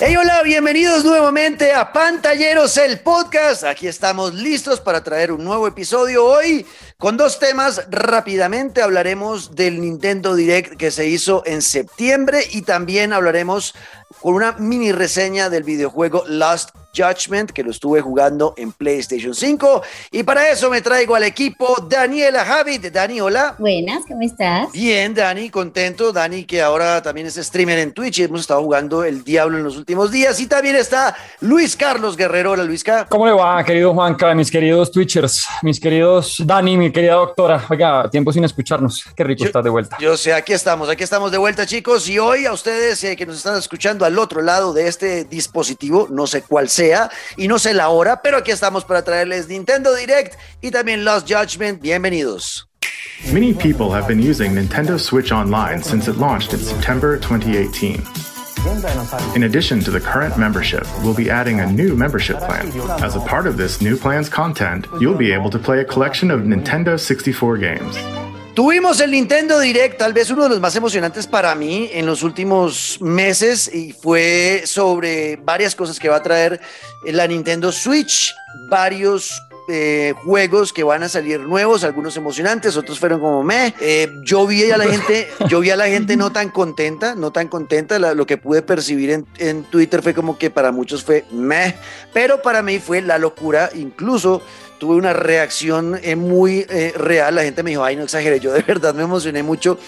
Hey, hola, bienvenidos nuevamente a Pantalleros, el podcast. Aquí estamos listos para traer un nuevo episodio hoy con dos temas. Rápidamente hablaremos del Nintendo Direct que se hizo en septiembre y también hablaremos con una mini reseña del videojuego Lost Judgment, que lo estuve jugando en PlayStation 5. Y para eso me traigo al equipo Daniela Javid. Dani, hola. Buenas, ¿cómo estás? Bien, Dani, contento. Dani, que ahora también es streamer en Twitch y hemos estado jugando el Diablo en los últimos días. Y también está Luis Carlos Guerrero. Hola, Luisca. ¿Cómo le va, querido Juanca, mis queridos Twitchers, mis queridos Dani, mi querida doctora? Oiga, tiempo sin escucharnos. Qué rico estar de vuelta. Yo sé, aquí estamos, aquí estamos de vuelta, chicos. Y hoy a ustedes eh, que nos están escuchando al otro lado de este dispositivo, no sé cuál sea, y no sé la hora, pero aquí estamos para traerles Nintendo Direct y también Lost Judgment. Bienvenidos. Many people have been using Nintendo Switch Online since it launched in September 2018. In addition to the current membership, we'll be adding a new membership plan. As a part of this new plan's content, you'll be able to play a collection of Nintendo 64 games. Tuvimos el Nintendo Direct, tal vez uno de los más emocionantes para mí en los últimos meses y fue sobre varias cosas que va a traer la Nintendo Switch, varios eh, juegos que van a salir nuevos, algunos emocionantes, otros fueron como me. Eh, yo vi a la gente, yo vi a la gente no tan contenta, no tan contenta. lo que pude percibir en, en, Twitter fue como que para muchos fue me, pero para mí fue la locura. Incluso tuve una reacción eh, muy eh, real. La gente me dijo, ay, no exageré. Yo de verdad me emocioné mucho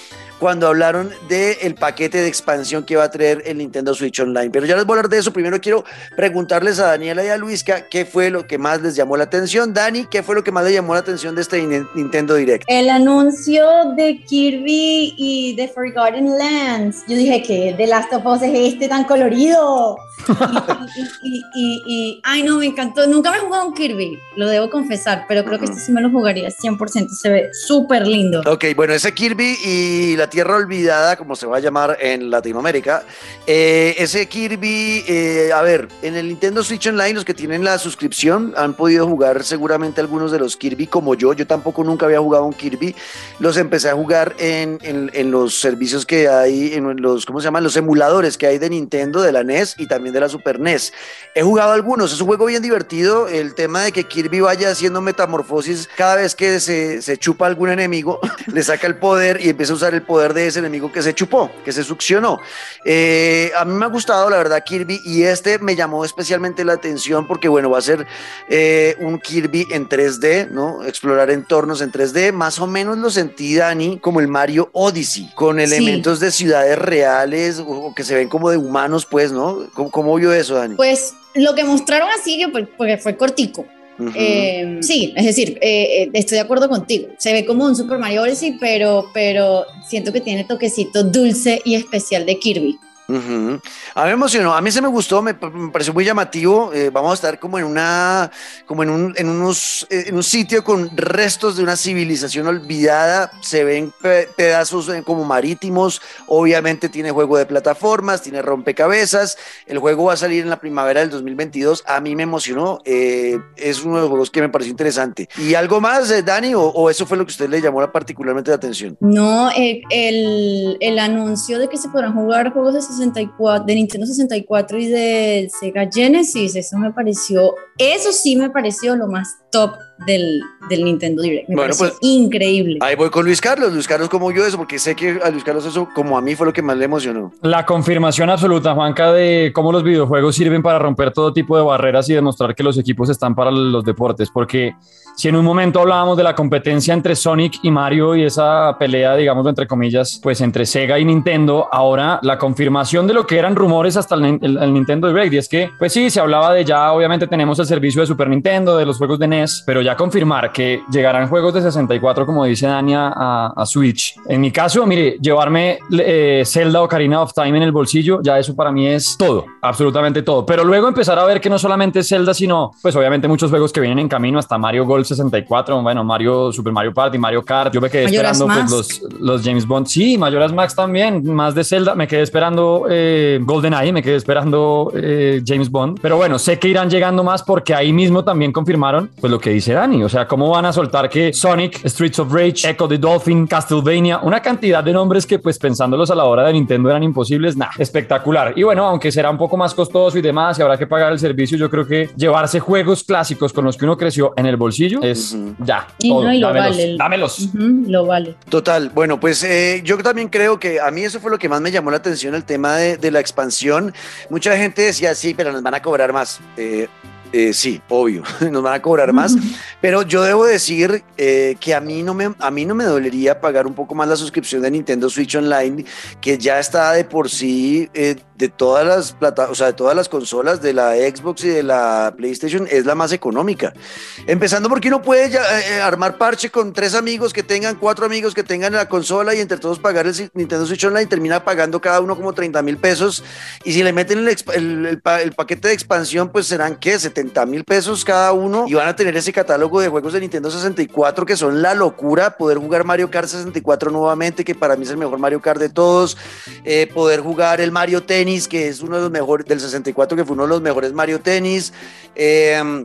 cuando hablaron del paquete de expansión que va a traer el Nintendo Switch Online. Pero ya les voy a hablar de eso. Primero quiero preguntarles a Daniela y a Luisca qué fue lo que más les llamó la atención. Dani, ¿qué fue lo que más le llamó la atención de este Nintendo Direct? El anuncio de Kirby y de Forgotten Lands. Yo dije que The Last of Us es este tan colorido. y, y, ay no, me encantó. Nunca me he jugado un Kirby, lo debo confesar, pero creo que este sí me lo jugaría 100%. Se ve súper lindo. Ok, bueno, ese Kirby y la Tierra Olvidada, como se va a llamar en Latinoamérica. Eh, ese Kirby, eh, a ver, en el Nintendo Switch Online, los que tienen la suscripción han podido jugar seguramente algunos de los Kirby como yo. Yo tampoco nunca había jugado un Kirby. Los empecé a jugar en, en, los servicios que hay, en los, ¿cómo se llaman? Los emuladores que hay de Nintendo, de la NES y también de la Super NES. He jugado algunos, es un juego bien divertido. El tema de que Kirby vaya haciendo metamorfosis cada vez que se, se chupa algún enemigo, le saca el poder y empieza a usar el poder de ese enemigo que se chupó, que se succionó. Eh, a mí me ha gustado, la verdad, Kirby, y este me llamó especialmente la atención porque, bueno, va a ser eh, un Kirby en 3D, ¿no? Explorar entornos en 3D. Más o menos lo sentí, Dani, como el Mario Odyssey, con elementos de ciudades reales o, que se ven como de humanos, pues, ¿no? ¿Cómo, cómo vio eso, Dani? Pues lo que mostraron así, porque fue cortico, eh, sí, es decir, eh, eh, estoy de acuerdo contigo. Se ve como un Super Mario Odyssey, pero, pero siento que tiene toquecito dulce y especial de Kirby. A mí me emocionó, a mí se me gustó, me, pareció muy llamativo. Eh, vamos a estar como en una, como en un, en unos, eh, en un sitio con restos de una civilización olvidada. Se ven pedazos eh, como marítimos. Obviamente tiene juego de plataformas, tiene rompecabezas. El juego va a salir en la primavera del 2022. A mí me emocionó. es uno de los juegos que me pareció interesante. ¿Y algo más, Dani? O, eso fue lo que usted le llamó particularmente la atención? No, el, el anuncio de que se podrán jugar juegos de de Nintendo 64 y de Sega Genesis, eso me pareció, eso sí me pareció lo más top del, del Nintendo Direct. Me bueno, pues, increíble. Ahí voy con Luis Carlos. Luis Carlos, como yo eso? Porque sé que a Luis Carlos eso, como a mí, fue lo que más le emocionó. La confirmación absoluta, Juanca, de cómo los videojuegos sirven para romper todo tipo de barreras y demostrar que los equipos están para los deportes. Porque si en un momento hablábamos de la competencia entre Sonic y Mario y esa pelea, digamos, entre comillas, pues entre Sega y Nintendo, ahora la confirmación de lo que eran rumores hasta el, el Nintendo Direct. Y es que, pues sí, se hablaba de ya, obviamente tenemos el servicio de Super Nintendo, de los juegos de NES, pero ya confirmar que llegarán juegos de 64, como dice Dania, a, Switch. En mi caso, mire, llevarme eh, Zelda o Karina of Time en el bolsillo, ya eso para mí es todo, absolutamente todo. Pero luego empezar a ver que no solamente es Zelda, sino, pues obviamente muchos juegos que vienen en camino, hasta Mario Golf 64, bueno, Mario, Super Mario Party, Mario Kart. Yo me quedé esperando pues, los, los, James Bond. Sí, Mayoras Max también, más de Zelda. Me quedé esperando eh, GoldenEye, me quedé esperando eh, James Bond. Pero bueno, sé que irán llegando más. ¿Por porque ahí mismo también confirmaron pues lo que dice Dani, o sea, cómo van a soltar que Sonic, Streets of Rage, Echo the Dolphin, Castlevania, una cantidad de nombres que pues pensándolos a la hora de Nintendo eran imposibles, nada, espectacular. Y bueno, aunque será un poco más costoso y demás y habrá que pagar el servicio, yo creo que llevarse juegos clásicos con los que uno creció en el bolsillo es ya. Y todo. no, y lo dámelos, vale. dámelos. Lo vale. Total, bueno, pues eh, yo también creo que a mí eso fue lo que más me llamó la atención, el tema de, de la expansión. Mucha gente decía, sí, pero nos van a cobrar más. Eh, eh, sí, obvio, nos van a cobrar más, pero yo debo decir eh, que a mí, no me, a mí no me dolería pagar un poco más la suscripción de Nintendo Switch Online, que ya está de por sí eh, de todas las plata, o sea, de todas las consolas, de la Xbox y de la PlayStation, es la más económica. Empezando porque uno puede eh, eh, armar parche con tres amigos que tengan, cuatro amigos que tengan la consola y entre todos pagar el Nintendo Switch Online, termina pagando cada uno como 30 mil pesos. Y si le meten el, paquete de expansión, pues serán, ¿qué? 70 mil pesos cada uno. Y van a tener ese catálogo de juegos de Nintendo 64 que son la locura. Poder jugar Mario Kart 64 nuevamente, que para mí es el mejor Mario Kart de todos. Eh, poder jugar el Mario Tennis, que es uno de los mejores, del 64, que fue uno de los mejores Mario Tennis. Eh,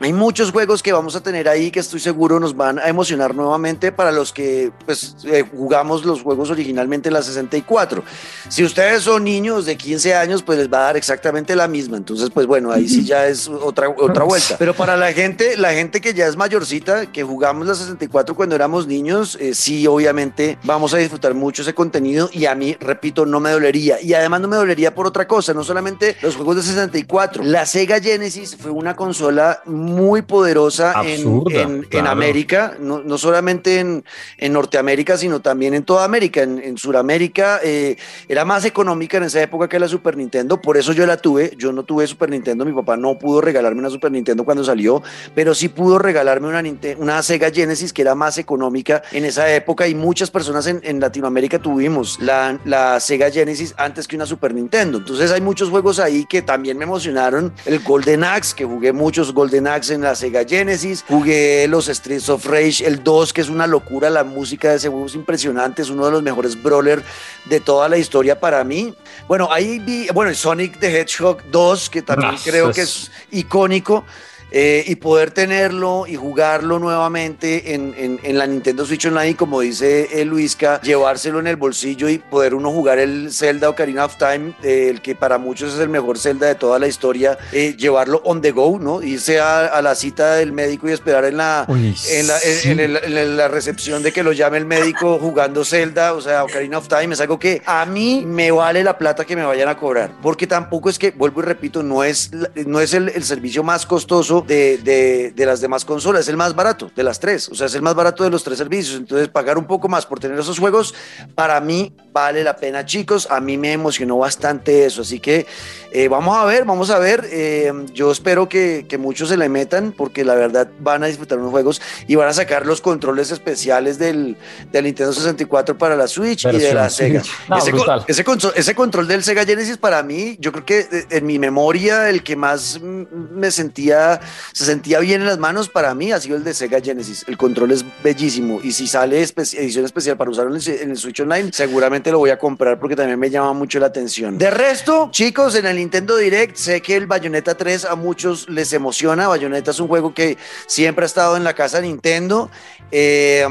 hay muchos juegos que vamos a tener ahí que estoy seguro nos van a emocionar nuevamente para los que pues, eh, jugamos los juegos originalmente en la 64. Si ustedes son niños de 15 años, pues les va a dar exactamente la misma. Entonces, pues bueno, ahí sí ya es otra, otra vuelta. Pero para la gente, la gente que ya es mayorcita, que jugamos la 64 cuando éramos niños, eh, sí, obviamente vamos a disfrutar mucho ese contenido y a mí, repito, no me dolería. Y además no me dolería por otra cosa, no solamente los juegos de 64. La Sega Genesis fue una consola muy poderosa en, Absurda, en, en claro. América, no, no solamente en, en Norteamérica, sino también en toda América. En, en Sudamérica eh, era más económica en esa época que la Super Nintendo, por eso yo la tuve. Yo no tuve Super Nintendo, mi papá no pudo regalarme una Super Nintendo cuando salió, pero sí pudo regalarme una, una Sega Genesis que era más económica en esa época y muchas personas en, en Latinoamérica tuvimos la, la Sega Genesis antes que una Super Nintendo. Entonces hay muchos juegos ahí que también me emocionaron. El Golden Axe, que jugué muchos Golden Axe en la Sega Genesis, jugué los Streets of Rage, el 2, que es una locura, la música de ese juego es impresionante, es uno de los mejores brawler de toda la historia para mí. Bueno, ahí vi, bueno, el Sonic the Hedgehog 2, que también Ah, creo que es icónico. Eh, y poder tenerlo y jugarlo nuevamente en, en- en la Nintendo Switch Online, y como dice eh, Luisca, llevárselo en el bolsillo y poder uno jugar el Zelda Ocarina of Time, eh, el que para muchos es el mejor Zelda de toda la historia, eh, llevarlo on the go, ¿no? Irse a, a la cita del médico y esperar en la, Uy, en la, en- sí. en el- en la recepción de que lo llame el médico jugando Zelda, o sea, Ocarina of Time, es algo que a mí me vale la plata que me vayan a cobrar, porque tampoco es que, vuelvo y repito, no es, no es el, el servicio más costoso de, de- de las demás consolas, es el más barato de las tres, o sea, es el más barato de los tres servicios, entonces pagar un poco más por tener esos juegos, para mí vale la pena, chicos, a mí me emocionó bastante eso, así que eh, vamos a ver, vamos a ver, eh, yo espero que, que muchos se le metan, porque la verdad van a disfrutar unos juegos y van a sacar los controles especiales del, del Nintendo 64 para la Switch y de la Sega. No, ese, brutal. con- ese, control del Sega Genesis para mí, yo creo que eh, en mi memoria el que más me sentía, se sentía bien en las manos para mí ha sido el de Sega Genesis. El control es bellísimo y si sale edición especial para usarlo en el, en el Switch Online, seguramente lo voy a comprar porque también me llama mucho la atención. De resto, chicos, en el Nintendo Direct sé que el Bayonetta 3 a muchos les emociona. Bayonetta es un juego que siempre ha estado en la casa de Nintendo. Eh,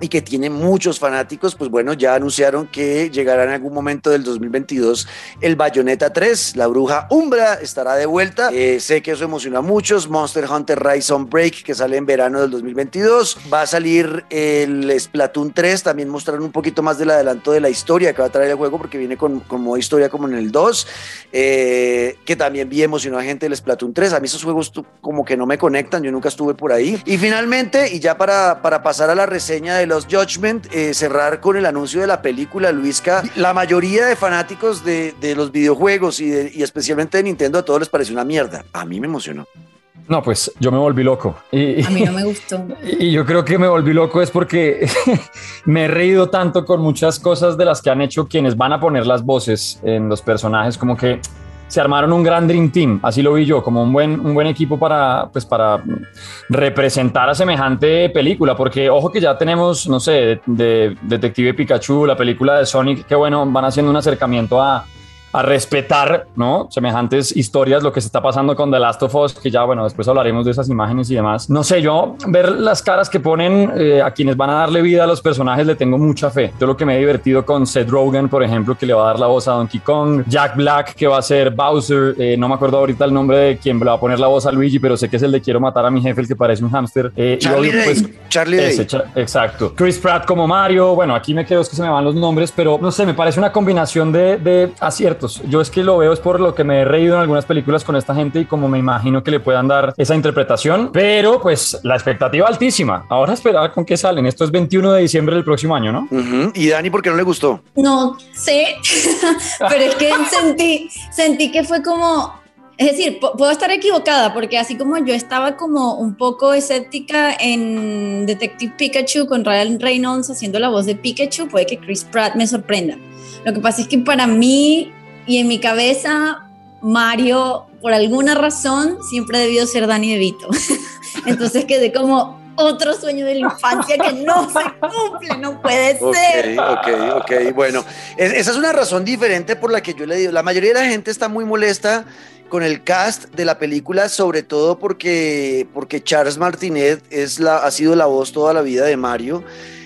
y que tiene muchos fanáticos, pues bueno, ya anunciaron que llegará en algún momento del 2022 el Bayonetta 3, la bruja Umbra estará de vuelta. Eh, sé que eso emociona a muchos. Monster Hunter Rise on Break, que sale en verano del 2022. Va a salir el Splatoon 3, también mostraron un poquito más del adelanto de la historia que va a traer el juego, porque viene con, con modo historia como en el 2, eh, que también vi emocionó a gente del Splatoon 3. A mí esos juegos como que no me conectan, yo nunca estuve por ahí. Y finalmente, y ya para, para pasar a la reseña de los Judgment, eh, cerrar con el anuncio de la película, Luisca. La mayoría de fanáticos de, de los videojuegos y, de- y especialmente de Nintendo, a todos les pareció una mierda. A mí me emocionó. No, pues yo me volví loco. Y, A mí no me gustó. y yo creo que me volví loco es porque me he reído tanto con muchas cosas de las que han hecho quienes van a poner las voces en los personajes, como que se armaron un gran Dream Team, así lo vi yo, como un buen, un buen equipo para, pues, para representar a semejante película, porque ojo que ya tenemos, no sé, de, de Detective Pikachu, la película de Sonic, que bueno, van haciendo un acercamiento a, a respetar, ¿no? Semejantes historias, lo que se está pasando con The Last of Us, que ya, bueno, después hablaremos de esas imágenes y demás. No sé, yo ver las caras que ponen eh, a quienes van a darle vida a los personajes le tengo mucha fe. Yo lo que me he divertido con Seth Rogen, por ejemplo, que le va a dar la voz a Donkey Kong, Jack Black, que va a ser Bowser, eh, no me acuerdo ahorita el nombre de quien le va a poner la voz a Luigi, pero sé que es el de Quiero matar a mi jefe, el que parece un hámster. Eh, Charlie. Pues, Charlie Day. exacto. Chris Pratt como Mario, bueno, aquí me quedo, es que se me van los nombres, pero no sé, me parece una combinación de, de aciertos. Yo es que lo veo es por lo que me he reído en algunas películas con esta gente y como me imagino que le puedan dar esa interpretación, pero pues la expectativa altísima. Ahora esperar con qué salen. Esto es 21 de diciembre del próximo año, ¿no? ¿Y Dani por qué no le gustó? No sé, pero es que sentí, sentí que fue como es decir, puedo estar equivocada porque así como yo estaba como un poco escéptica en Detective Pikachu con Ryan Reynolds haciendo la voz de Pikachu, puede que Chris Pratt me sorprenda. Lo que pasa es que para mí y en mi cabeza, Mario, por alguna razón, siempre ha debido ser Danny DeVito. Entonces quedé como, otro sueño de la infancia que no se cumple, no puede ser. Ok, ok, ok. Bueno, esa es una razón diferente por la que yo le digo. La mayoría de la gente está muy molesta con el cast de la película, sobre todo porque, porque Charles Martinet es la, ha sido la voz toda la vida de Mario.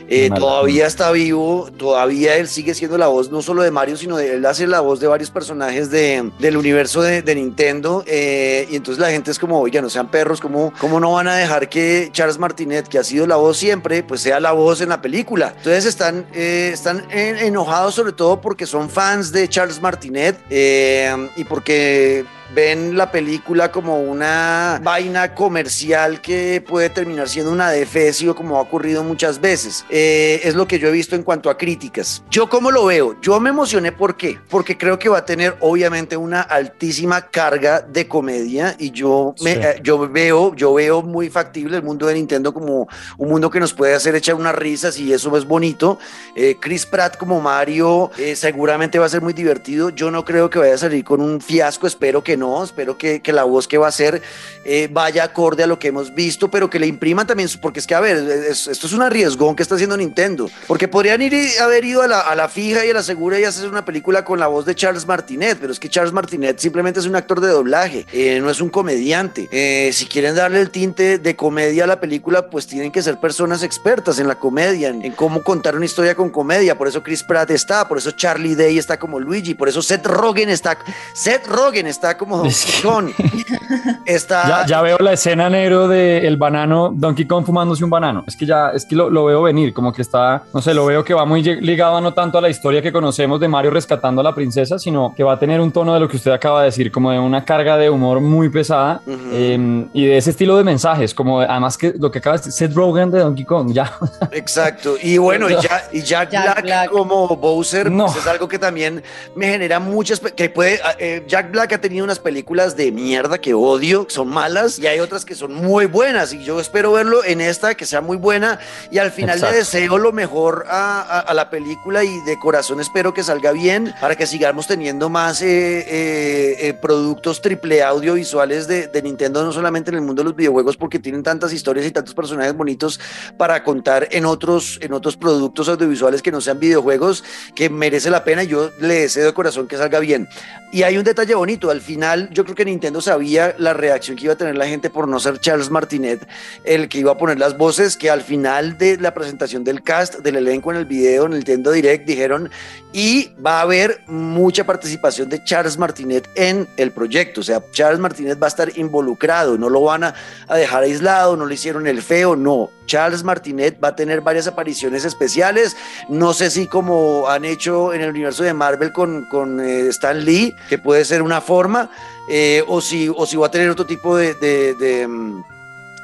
Eh, todavía está vivo, todavía él sigue siendo la voz no solo de Mario, sino de él hace la voz de varios personajes de, del universo de, Nintendo. Eh, y entonces la gente es como, oiga, no sean perros, ¿cómo, ¿cómo no van a dejar que Charles Martinet, que ha sido la voz siempre, pues sea la voz en la película? Entonces están, eh, están enojados sobre todo porque son fans de Charles Martinet y porque ven la película como una vaina comercial que puede terminar siendo una defecio como ha ocurrido muchas veces. Eh, es lo que yo he visto en cuanto a críticas. Yo cómo lo veo, yo me emocioné ¿por qué? Porque creo que va a tener obviamente una altísima carga de comedia y yo me, eh, yo veo yo veo muy factible el mundo de Nintendo como un mundo que nos puede hacer echar unas risas y eso es bonito. Eh, Chris Pratt como Mario seguramente va a ser muy divertido. Yo no creo que vaya a salir con un fiasco, espero que no, espero que, que la voz que va a ser eh, vaya acorde a lo que hemos visto, pero que le imprima también, porque es que, a ver, esto es un arriesgón que está haciendo Nintendo, porque podrían ir haber ido a la, a la fija y a la segura y hacer una película con la voz de Charles Martinet, pero es que Charles Martinet simplemente es un actor de doblaje, eh, no es un comediante. Eh, si quieren darle el tinte de comedia a la película, pues tienen que ser personas expertas en la comedia, en, en cómo contar una historia con comedia, por eso Chris Pratt está, por eso Charlie Day está como Luigi, por eso Seth Rogen está, Seth Rogen está como Donkey Kong. Está... Ya, veo la escena negro del el banano, Donkey Kong fumándose un banano. Es que ya, es que lo, veo venir, como que está, no sé, lo veo que va muy ligado no tanto a la historia que conocemos de Mario rescatando a la princesa, sino que va a tener un tono de lo que usted acaba de decir, como de una carga de humor muy pesada em, y de ese estilo de mensajes, como además que lo que acaba de decir, Seth Rogen de Donkey Kong, ya. Exacto. Y bueno, y, Jack, Black, como Bowser, no. Pues es algo que también me genera muchas, que puede, eh, Jack Black ha tenido unas películas de mierda que odio, son malas, y hay otras que son muy buenas, y yo espero verlo en esta, que sea muy buena, y al final le deseo lo mejor a, la película y de corazón espero que salga bien para que sigamos teniendo más eh, eh, eh, productos triple audiovisuales de, de Nintendo, no solamente en el mundo de los videojuegos, porque tienen tantas historias y tantos personajes bonitos para contar en otros, en otros productos audiovisuales que no sean videojuegos, que merece la pena, yo le deseo de corazón que salga bien. Y hay un detalle bonito, al final yo creo que Nintendo sabía la reacción que iba a tener la gente por no ser Charles Martinet el que iba a poner las voces, que al final de la presentación del cast, del elenco en el video, en el Nintendo Direct, dijeron, y va a haber mucha participación de Charles Martinet en el proyecto, o sea, Charles Martinet va a estar involucrado, no lo van a, dejar aislado, no le hicieron el feo, no, Charles Martinet va a tener varias apariciones especiales, no sé si como han hecho en el universo de Marvel con, con eh, Stan Lee, que puede ser una forma, eh, o, si, o si va a tener otro tipo de, mm,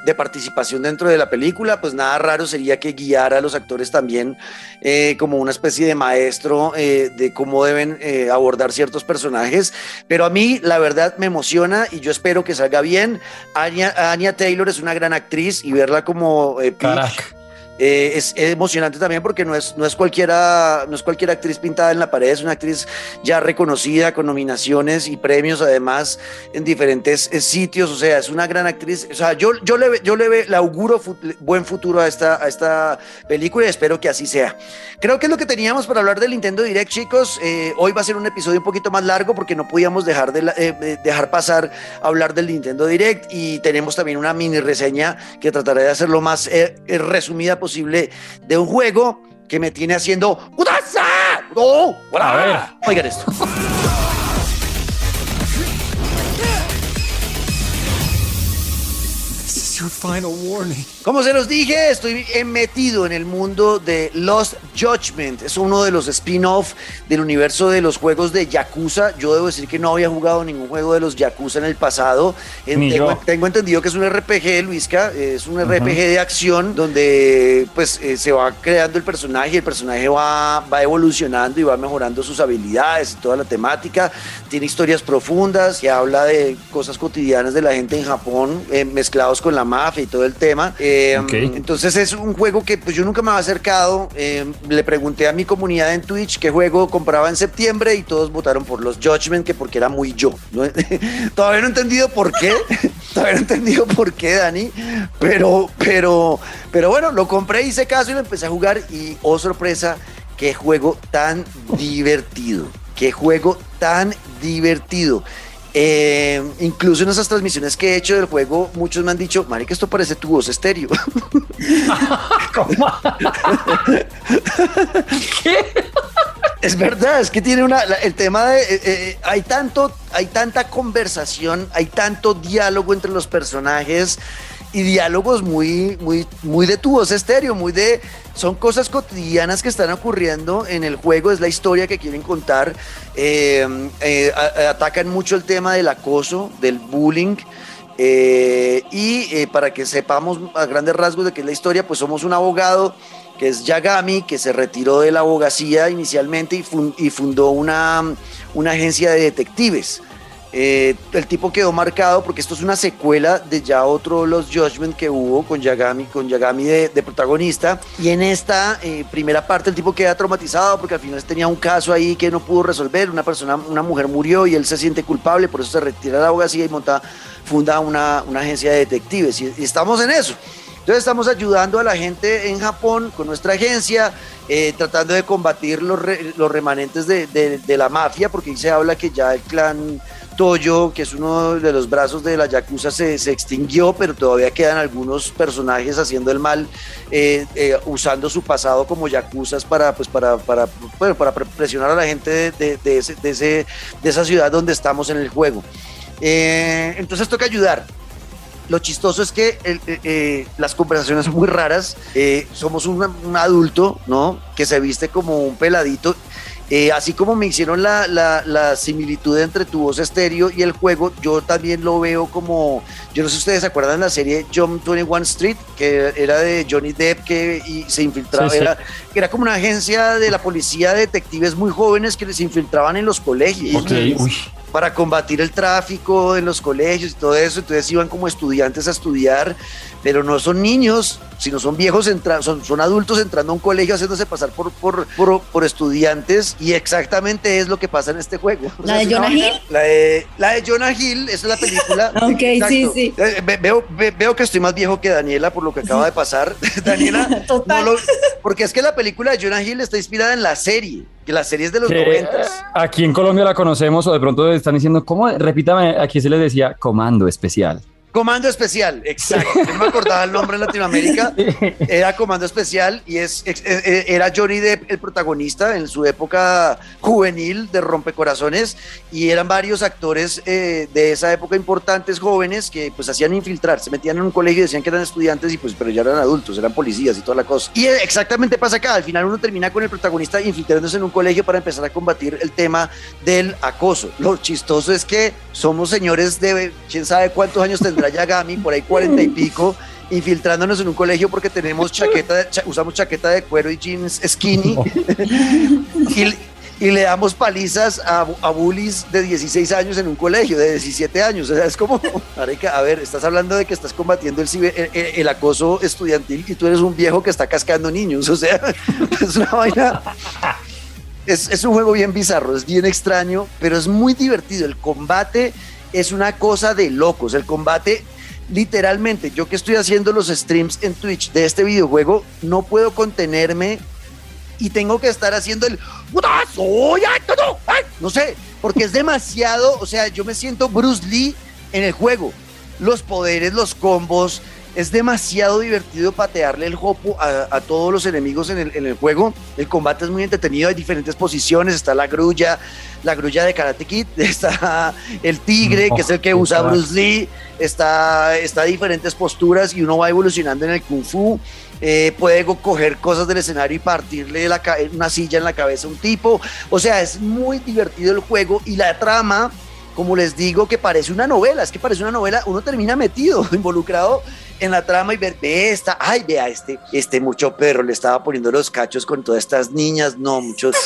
de, participación dentro de la película, pues nada raro sería que guiara a los actores también eh, como una especie de maestro eh, de cómo deben abordar ciertos personajes. Pero a mí la verdad me emociona y yo espero que salga bien. Anya, Taylor es una gran actriz y verla como Eh, es, emocionante también porque no es, no, es cualquiera, no es cualquier actriz pintada en la pared, es una actriz ya reconocida con nominaciones y premios además en diferentes eh, sitios, o sea, es una gran actriz. O sea, yo, yo, le, yo le, le auguro buen futuro a esta, a esta película y espero que así sea. Creo que es lo que teníamos para hablar del Nintendo Direct, chicos. Eh, hoy va a ser un episodio un poquito más largo porque no podíamos dejar, de dejar pasar a hablar del Nintendo Direct y tenemos también una mini reseña que trataré de hacer lo más resumida posible de un juego que me tiene haciendo ¡No! A ver. Oigan esto. Como se los dije, estoy metido en el mundo de Lost Judgment. Es uno de los spin-off del universo de los juegos de Yakuza. Yo debo decir que no había jugado ningún juego de los Yakuza en el pasado. tengo, entendido que es un RPG, Luisca. Es un RPG de acción donde pues eh, se va creando el personaje. El personaje va, va evolucionando y va mejorando sus habilidades y toda la temática. Tiene historias profundas que habla de cosas cotidianas de la gente en Japón eh, mezclados con la mafia y todo el tema. Eh, entonces es un juego que pues yo nunca me había acercado. Eh, le pregunté a mi comunidad en Twitch qué juego compraba en septiembre y todos votaron por los Judgment, que porque era muy yo. Todavía no he entendido por qué. Todavía no he entendido por qué, Dani. Pero, pero, pero bueno, lo compré, hice caso y lo empecé a jugar y, oh sorpresa, qué juego tan divertido. Qué juego tan divertido. Eh, incluso en esas transmisiones que he hecho del juego, muchos me han dicho, que esto parece tu voz estéreo. ¿Qué? Es verdad, es que tiene una, el tema de, eh, eh, hay tanto, hay tanta conversación, hay tanto diálogo entre los personajes y diálogos muy, muy, muy de tu voz estéreo, muy de, son cosas cotidianas que están ocurriendo en el juego, es la historia que quieren contar. Eh, eh, atacan mucho el tema del acoso, del bullying. Eh, y para que sepamos a grandes rasgos de qué es la historia, pues somos un abogado que es Yagami, que se retiró de la abogacía inicialmente y, fundó una, una agencia de detectives. Eh, el tipo quedó marcado porque esto es una secuela de ya otro Los Judgment que hubo con Yagami, con Yagami de, protagonista. Y en esta eh, primera parte el tipo queda traumatizado porque al final tenía un caso ahí que no pudo resolver. Una persona, una mujer murió y él se siente culpable, por eso se retira de la abogacía y monta, funda una, una agencia de detectives. Y, estamos en eso. Entonces estamos ayudando a la gente en Japón con nuestra agencia, eh, tratando de combatir los, los remanentes de, de, la mafia, porque ahí se habla que ya el clan Toyo, que es uno de los brazos de la Yakuza, se, se extinguió, pero todavía quedan algunos personajes haciendo el mal, eh, eh, usando su pasado como Yakuzas para, pues, para, para, para presionar a la gente de, de, ese, de, esa ciudad donde estamos en el juego. Eh, entonces toca ayudar. Lo chistoso es que las conversaciones son muy raras. somos un, un, adulto, ¿no? Que se viste como un peladito eh, así como me hicieron la, la, similitud entre tu voz estéreo y el juego, yo también lo veo como, yo no sé si ustedes se acuerdan de la serie John 21 Street, que era de Johnny Depp que y se infiltraba, Era, era como una agencia de la policía de detectives muy jóvenes que se infiltraban en los colegios. para combatir el tráfico en los colegios y todo eso, entonces iban como estudiantes a estudiar pero no son niños, sino son viejos, son, son adultos entrando a un colegio haciéndose pasar por, por, por, estudiantes y exactamente es lo que pasa en este juego. ¿La de Jonah Hill? La de, la de Jonah Hill, esa es la película. ok, sí, sí. Eh, veo, veo que estoy más viejo que Daniela por lo que acaba de pasar. Daniela, Total. porque es que la película de Jonah Hill está inspirada en la serie que la serie es de los noventas. Aquí en Colombia la conocemos o de pronto están diciendo, ¿cómo? Repítame, aquí se les decía comando especial. Comando Especial, exacto. no me acordaba el nombre en Latinoamérica. Era Comando Especial y es, e, e, era Johnny Depp el protagonista en su época juvenil de Rompecorazones y eran varios actores eh, de esa época importantes, jóvenes, que pues hacían infiltrar, se metían en un colegio y decían que eran estudiantes y pues pero ya eran adultos, eran policías y toda la cosa. Y exactamente pasa acá, al final uno termina con el protagonista infiltrándose en un colegio para empezar a combatir el tema del acoso. Lo chistoso es que somos señores de quién sabe cuántos años tendrán Yagami, por ahí cuarenta y pico, infiltrándonos en un colegio porque tenemos chaqueta, usamos chaqueta de cuero y jeans skinny. y le damos palizas a, a bullies de 16 años en un colegio, de 17 años. O sea, es como, Areca, a ver, estás hablando de que estás combatiendo el, ciber- el, el- el acoso estudiantil y tú eres un viejo que está cascando niños. O sea, es una vaina. Es, es un juego bien bizarro, es bien extraño, pero es muy divertido. El combate es una cosa de locos. El combate, literalmente, yo que estoy haciendo los streams en Twitch de este videojuego, no puedo contenerme y tengo que estar haciendo el no sé, porque es demasiado, o sea, yo me siento Bruce Lee en el juego. Los poderes, los combos, es demasiado divertido patearle el jopo a, a todos los enemigos en el, en el juego. El combate es muy entretenido, hay diferentes posiciones, está la grulla, la grulla de Karate Kid, está el tigre, que es el que Oh, usa. Bruce Lee, está, está diferentes posturas y uno va evolucionando en el kung fu. Eh, puede coger cosas del escenario y partirle la una silla en la cabeza a un tipo. O sea, es muy divertido el juego y la trama, como les digo, que parece una novela. Es que parece una novela, uno termina metido, involucrado en la trama y ver, ve esta, ay, vea este, este mucho perro, le estaba poniendo los cachos con todas estas niñas, no, muchos,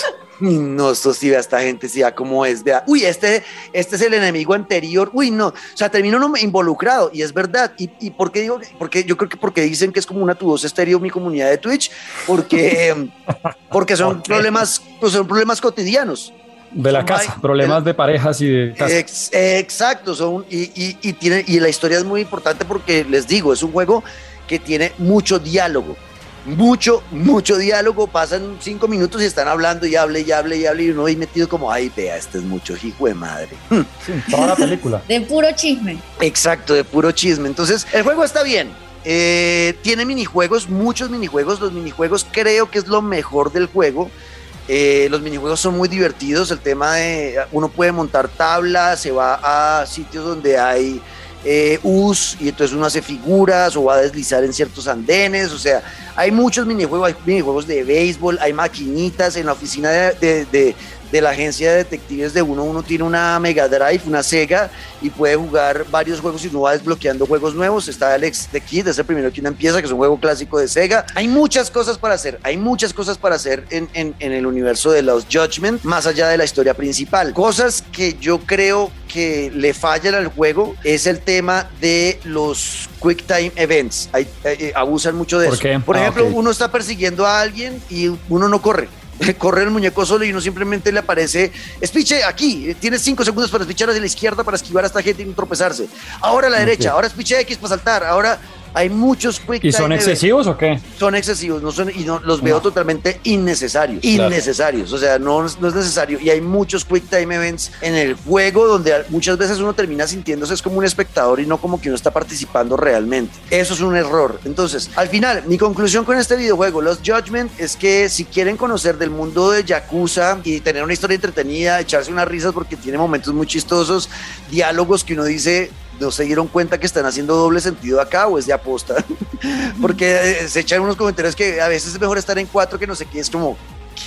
no, esto sí, vea esta gente, sí, vea cómo es, vea, uy, este, este es el enemigo anterior, uy, no, o sea, termina uno involucrado y es verdad, y, y ¿por qué digo? Porque yo creo que porque dicen que es como una tu voz estéreo mi comunidad de Twitch, porque, porque son problemas, pues son problemas cotidianos. De la casa, problemas de parejas y de casa. Ex- exacto, son, y, y, y, tiene, y la historia es muy importante porque les digo, es un juego que tiene mucho diálogo. Mucho, mucho diálogo. Pasan cinco minutos y están hablando y hable y hable y hable y uno ahí metido como, ay, vea, este es mucho hijo de madre. Sí, toda la película. De puro chisme. Exacto, de puro chisme. Entonces, el juego está bien. Eh, tiene minijuegos, muchos minijuegos. Los minijuegos creo que es lo mejor del juego. Eh, los minijuegos son muy divertidos. El tema de uno puede montar tablas, se va a sitios donde hay eh, US y entonces uno hace figuras o va a deslizar en ciertos andenes. O sea, hay muchos minijuegos. Hay minijuegos de béisbol, hay maquinitas. En la oficina de, de la agencia de detectives de uno, uno tiene una Mega Drive, una Sega y puede jugar varios juegos y uno va desbloqueando juegos nuevos. Está el ex The Kid, es el primero que uno empieza, que es un juego clásico de Sega. Hay muchas cosas para hacer, hay muchas cosas para hacer en, en- en el universo de los Judgment, más allá de la historia principal. Cosas que yo creo que le fallan al juego es el tema de los Quick Time Events. Hay- eh, abusan mucho de ¿Por eso. qué? Por Ah, ejemplo, uno está persiguiendo a alguien y uno no corre. Corre el muñeco solo y uno simplemente le aparece, espiche aquí, eh, tienes cinco segundos para espichar hacia la izquierda para esquivar a esta gente y no tropezarse. Ahora a la derecha, ahora espiche X para saltar, ahora hay muchos quick ¿Y son time excesivos o qué? Son excesivos, no son, y no, los veo No. totalmente innecesarios. Claro. Innecesarios, o sea, no, es- no es necesario. Y hay muchos quick time events en el juego donde muchas veces uno termina sintiéndose es como un espectador y no como que uno está participando realmente. Eso es un error. Entonces, al final, mi conclusión con este videojuego, Los Judgment, es que si quieren conocer del mundo de Yakuza y tener una historia entretenida, echarse unas risas porque tiene momentos muy chistosos, diálogos que uno dice, no se dieron cuenta que están haciendo doble sentido acá o es de aposta. Porque eh, se echan unos comentarios que a veces es mejor estar en cuatro que no sé qué. Es como,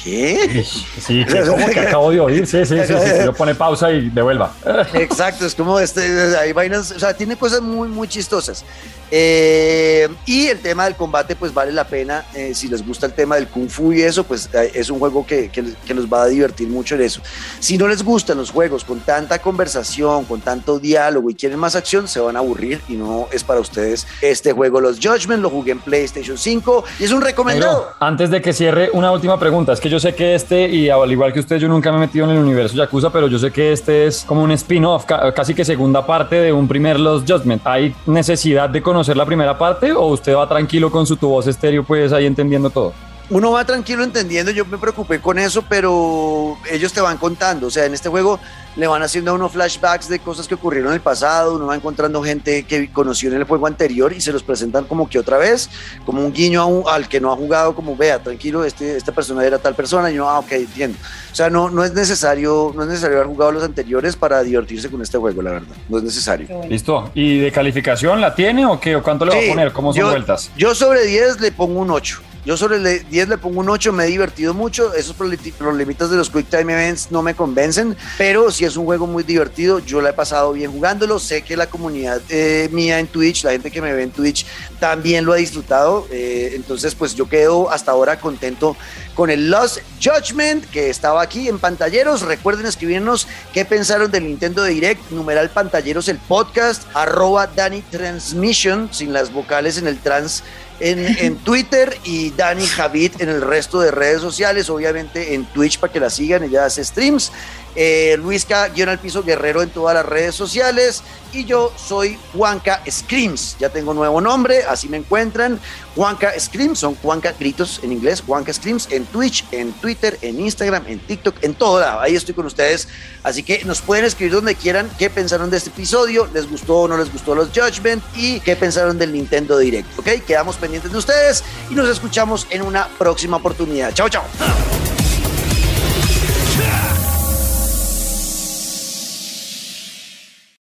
¿qué? Sí, como que acabo de oír. Sí, sí, sí. sí. Yo pone pausa y devuelva. Exacto, es como este, hay vainas, o sea, tiene cosas muy, muy chistosas. Eh, y el tema del combate, pues vale la pena. eh, si les gusta el tema del kung fu y eso, pues eh, es un juego que, que, que los va a divertir mucho en eso. Si no les gustan los juegos con tanta conversación, con tanto diálogo y quieren más acción, se van a aburrir y no es para ustedes este juego. Los Judgment lo jugué en PlayStation 5 y es un recomendado. Negro, antes de que cierre, una última pregunta. Es que yo sé que este, y al igual que usted, yo nunca me he metido en el universo Yakuza, pero yo sé que este es como un spin-off, ca- casi que segunda parte de un primer Los Judgment. ¿Hay necesidad de conocer la primera parte o usted va tranquilo con su tu voz estéreo, pues ahí entendiendo todo? Uno va tranquilo entendiendo, yo me preocupé con eso, pero ellos te van contando, o sea, en este juego le van haciendo a uno flashbacks de cosas que ocurrieron en el pasado, uno va encontrando gente que conoció en el juego anterior y se los presentan como que otra vez, como un guiño a un- al que no ha jugado, como vea, tranquilo, este, esta persona era tal persona, y yo, ah, ok, entiendo. O sea, no, no es necesario, no es necesario haber jugado los anteriores para divertirse con este juego, la verdad, no es necesario. Bueno. ¿Listo? ¿Y de calificación la tiene o qué? ¿O cuánto le va a poner? ¿Cómo son yo, vueltas? Yo sobre 10 le pongo un 8. Yo sobre el 10 le pongo un 8, me he divertido mucho. Esos problemitas de los Quick Time Events no me convencen, pero si es un juego muy divertido. Yo la he pasado bien jugándolo. Sé que la comunidad eh, mía en Twitch, la gente que me ve en Twitch, también lo ha disfrutado. Eh, entonces, pues yo quedo hasta ahora contento con el Lost Judgment que estaba aquí en pantalleros. Recuerden escribirnos qué pensaron del Nintendo Direct, numeral pantalleros el podcast, arroba Dani Transmission, sin las vocales en el trans en, Twitter y Dani Javid en el resto de redes sociales, obviamente en Twitch para que la sigan, ella hace streams. Eh, Luisca, guion al piso guerrero en todas las redes sociales. Y yo soy Juanca Screams, ya tengo nuevo nombre, así me encuentran. Juanca Screams, son Juanca Gritos en inglés, Juanca Screams en Twitch, en Twitter, en Instagram, en TikTok, en todo lado. Ahí estoy con ustedes. Así que nos pueden escribir donde quieran qué pensaron de este episodio, les gustó o no les gustó los Judgment y qué pensaron del Nintendo Direct. Ok, quedamos pendientes de ustedes y nos escuchamos en una próxima oportunidad. Chao, chao.